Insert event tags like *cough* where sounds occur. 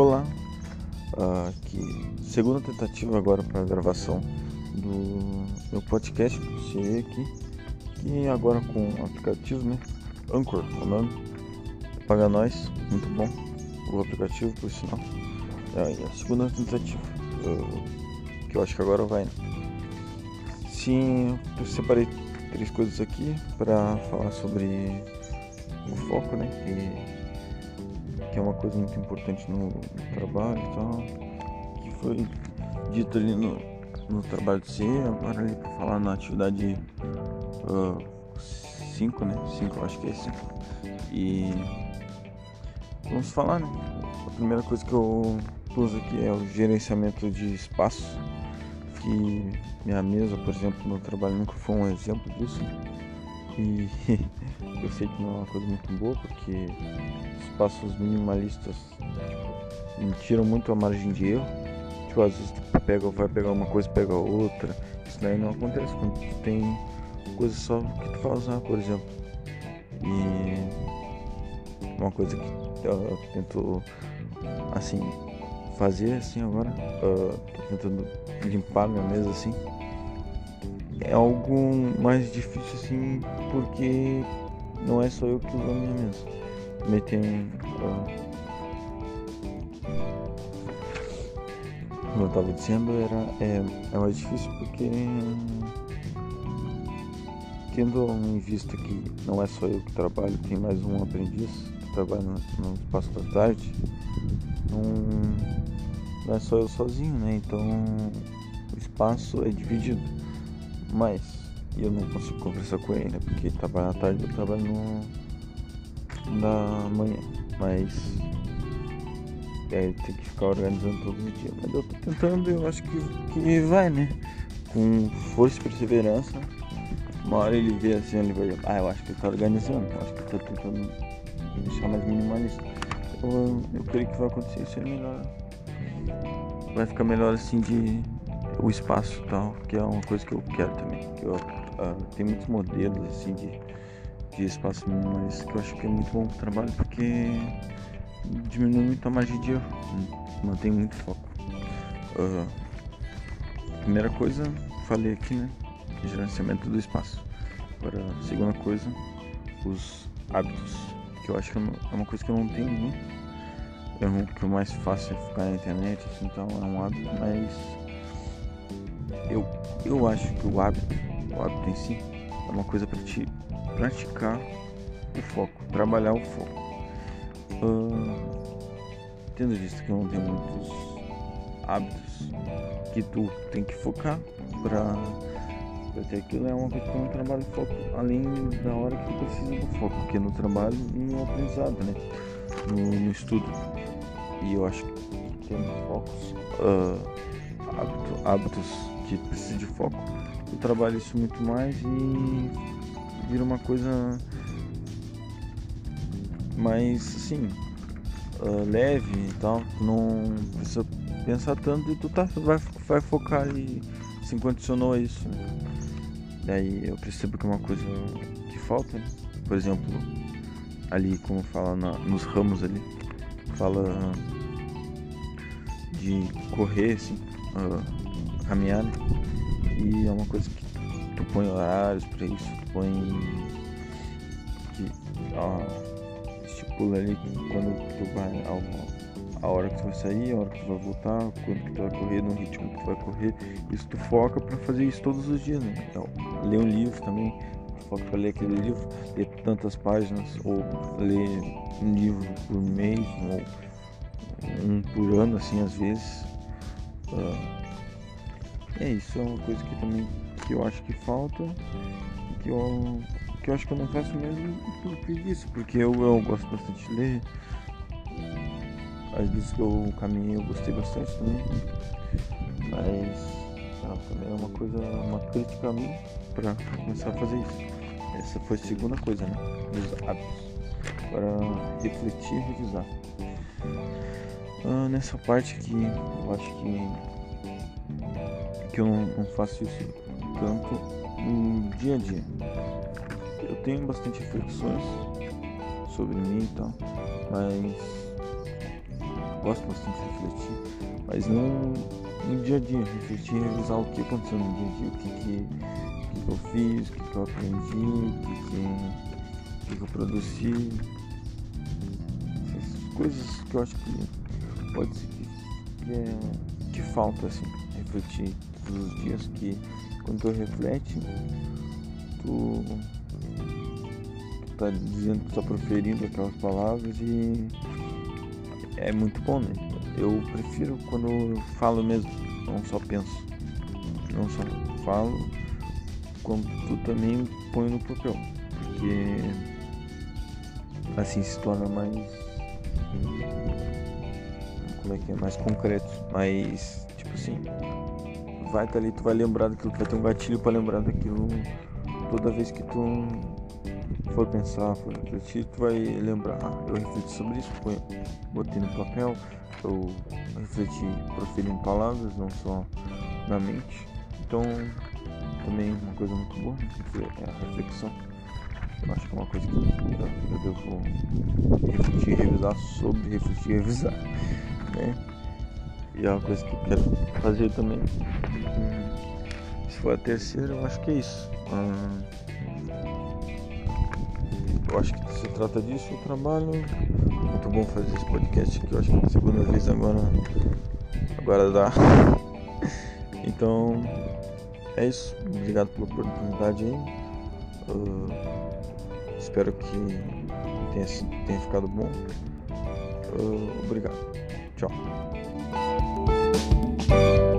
Olá, uh, que segunda tentativa agora para a gravação do meu podcast você aqui, que agora com o aplicativo, né? Anchor, o nome, paga nós, muito bom o aplicativo, por sinal. É a segunda tentativa, uh, que eu acho que agora vai. Né? Sim, eu separei três coisas aqui para falar sobre o foco, né? E que é uma coisa muito importante no, no trabalho e tal, que foi dito ali no, no trabalho de C, agora ali para falar na atividade 5, uh, né? 5, acho que é 5. E vamos falar, né? A primeira coisa que eu pus aqui é o gerenciamento de espaço, que minha mesa, por exemplo, no trabalho nunca foi um exemplo disso. E *laughs* eu sei que não é uma coisa muito boa, porque espaços minimalistas tipo, me tiram muito a margem de erro. Tipo, às vezes tu pega, vai pegar uma coisa pega outra. Isso daí não acontece quando tu tem coisas só que tu vai usar, por exemplo. E uma coisa que eu tento assim fazer assim agora, uh, tô tentando limpar minha mesa assim. É algo mais difícil assim porque não é só eu que uso a minha mesa. Também tem. Uh, como eu estava dizendo, era, é, é mais difícil porque. Tendo em vista que não é só eu que trabalho, tem mais um aprendiz que trabalha no, no espaço da tarde, não, não é só eu sozinho, né? Então o espaço é dividido. Mas eu não consigo conversar com ele, né? Porque ele trabalha à tarde, eu trabalho no, na manhã. Mas é, tem que ficar organizando todos os dias. Mas eu tô tentando, eu acho que, que vai, né? Com força e perseverança. Uma hora ele vê assim, ele vai. Ah, eu acho que ele tá organizando, eu acho que ele tá tentando deixar mais minimalista. Eu, eu creio que vai acontecer isso é melhor. Vai ficar melhor assim de o espaço tal, que é uma coisa que eu quero também. Eu Uh, tem muitos modelos assim de, de espaço mas que eu acho que é muito bom pro trabalho porque diminui muito a margem de erro, mantém muito foco. Uh, primeira coisa, falei aqui, né? Gerenciamento do espaço. Agora, segunda coisa, os hábitos, que eu acho que é uma coisa que eu não tenho muito. É o que é mais fácil é ficar na internet, assim, então é um hábito, mas eu, eu acho que o hábito o hábito em si é uma coisa para te praticar o foco, trabalhar o foco. Uh, tendo visto que eu não tenho muitos hábitos que tu tem que focar para ter aquilo é uma coisa que eu não trabalho foco além da hora que tu precisa do foco, porque no trabalho e no aprendizado, né? No, no, estudo. E eu acho que tendo focos, uh, hábito, hábitos que precisam de foco, eu trabalho isso muito mais e vira uma coisa mais assim uh, leve e tal. Não precisa pensar tanto e tu tá, vai, vai focar e se condicionou a isso. Daí eu percebo que é uma coisa que falta, né? por exemplo, ali como fala na, nos ramos ali, fala de correr assim, uh, caminhar. Né? E é uma coisa que tu põe horários para isso, tu põe ó, estipula ali quando tu vai a, a hora que tu vai sair, a hora que tu vai voltar, quando que tu vai correr, no ritmo que tu vai correr. Isso tu foca para fazer isso todos os dias, né? Então, ler um livro também, foca para ler aquele livro, ler tantas páginas, ou ler um livro por mês, ou um por ano, assim, às vezes. Uh, é isso, é uma coisa que também que eu acho que falta que eu, que eu acho que eu não faço mesmo por preguiça, porque eu, eu gosto bastante de ler. Às vezes que eu caminhei eu gostei bastante também. Mas ah, também é uma coisa, uma crítica a mim pra começar a fazer isso. Essa foi a segunda coisa, né? Dos hábitos. Para refletir e revisar. Ah, nessa parte que eu acho que que eu não, não faço isso tanto no dia a dia. Eu tenho bastante reflexões sobre mim e tal, mas gosto bastante de refletir, mas não no dia a dia, refletir e revisar o que aconteceu no dia a dia, o que, que, que, eu fiz, o que, que eu aprendi, o que, que, que, que eu produzi. Essas coisas que eu acho que pode ser que, que, é, que falta assim, refletir todos os dias que quando tu reflete, tu, tu tá dizendo, tu tá proferindo aquelas palavras e é muito bom, né? Eu prefiro quando eu falo mesmo, não só penso. Não só falo, quando tu também põe no papel. Porque assim se torna mais. Como é que é? Mais concreto. Mais. Tipo assim. Vai estar tá ali, tu vai lembrar daquilo, tu vai ter um gatilho para lembrar daquilo toda vez que tu for pensar, for refletir, tu vai lembrar, ah, eu refleti sobre isso, botei no papel, eu refleti proferindo palavras, não só na mente. Então, também uma coisa muito boa é a reflexão. Eu acho que é uma coisa que eu devo refletir revisar sobre refletir revisar. Né? E é uma coisa que eu quero fazer também. Se for a terceira, eu acho que é isso. Eu acho que se trata disso, o trabalho. Muito bom fazer esse podcast aqui, eu acho que é a segunda vez agora. Agora dá. *laughs* Então é isso. Obrigado pela oportunidade aí. Espero que tenha, tenha ficado bom. Obrigado. Tchau. thank you